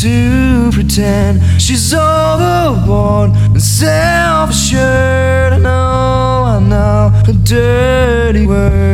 to pretend she's overboard and self-assured. I know, I know, a dirty word.